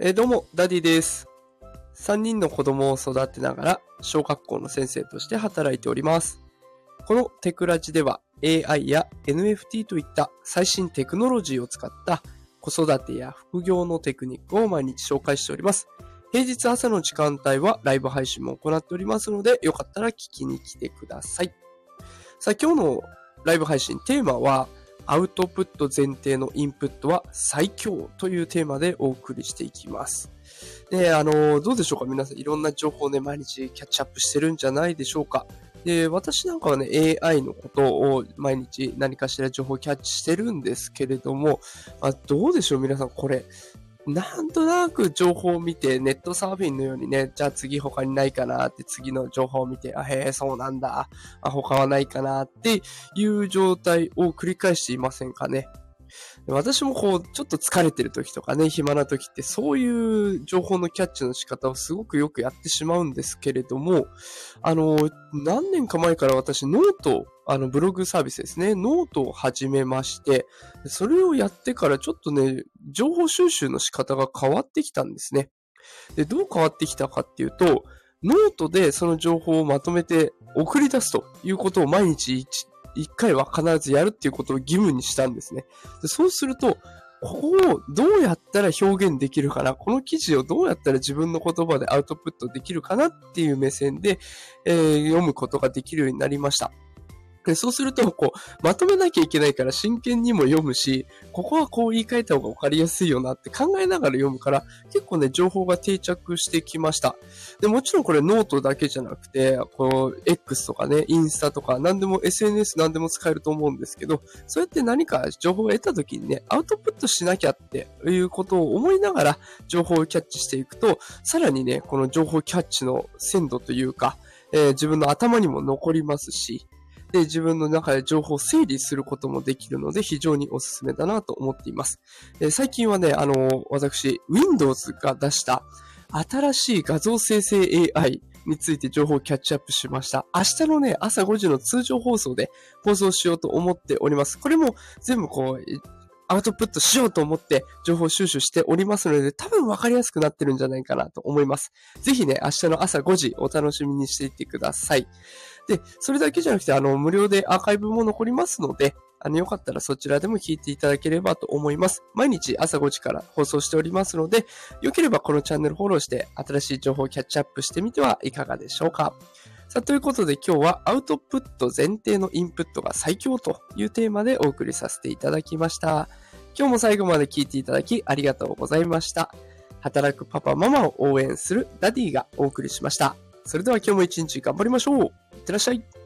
えどうも、ダディです。3人の子供を育てながら、小学校の先生として働いております。このテクラジでは AI や NFT といった最新テクノロジーを使った子育てや副業のテクニックを毎日紹介しております。平日朝の時間帯はライブ配信も行っておりますので、よかったら聞きに来てください。さあ、今日のライブ配信テーマは、アウトプット前提のインプットは最強というテーマでお送りしていきます。で、あの、どうでしょうか？皆さんいろんな情報をね、毎日キャッチアップしてるんじゃないでしょうか？で、私なんかはね、AI のことを毎日何かしら情報をキャッチしてるんですけれども、まあ、どうでしょう？皆さんこれ。なんとなく情報を見て、ネットサーフィンのようにね、じゃあ次他にないかなって次の情報を見て、あ、へえ、そうなんだ。あ、他はないかなっていう状態を繰り返していませんかね。私もこう、ちょっと疲れてる時とかね、暇な時って、そういう情報のキャッチの仕方をすごくよくやってしまうんですけれども、あの、何年か前から私、 note、あの、ブログサービスですね、ノートを始めまして、それをやってからちょっとね、情報収集の仕方が変わってきたんですね。で、どう変わってきたかっていうと、ノートでその情報をまとめて送り出すということを毎日一回は必ずやるっていうことを義務にしたんですね。でそうすると、ここをどうやったら表現できるかなこの記事をどうやったら自分の言葉でアウトプットできるかなっていう目線で、えー読むことができるようになりました。でそうすると、こう、まとめなきゃいけないから真剣にも読むし、ここはこう言い換えた方が分かりやすいよなって考えながら読むから、結構ね、情報が定着してきました。で、もちろんこれノートだけじゃなくて、こう、X とかね、インスタとか、何でも SNS 何でも使えると思うんですけど、そうやって何か情報を得た時にね、アウトプットしなきゃっていうことを思いながら情報をキャッチしていくと、さらにね、この情報キャッチの鮮度というか、えー自分の頭にも残りますし、で、自分の中で情報を整理することもできるので、非常におすすめだなと思っています。え最近はね、あの私、Windows が出した新しい画像生成 AI について情報をキャッチアップしました。明日のね、朝5時の通常放送で放送しようと思っております。これも全部こう、アウトプットしようと思って情報収集しておりますので、多分分かりやすくなってるんじゃないかなと思います。ぜひね、明日の朝5時お楽しみにしていてください。で、それだけじゃなくて、あの、無料でアーカイブも残りますので、あの、よかったらそちらでも聞いていただければと思います。毎日朝5時から放送しておりますので、よければこのチャンネルフォローして、新しい情報をキャッチアップしてみてはいかがでしょうか。さあ、ということで今日はアウトプット前提のインプットが最強というテーマでお送りさせていただきました。今日も最後まで聞いていただきありがとうございました。働くパパママを応援するダディがお送りしました。それでは今日も一日頑張りましょう。いってらっしゃい。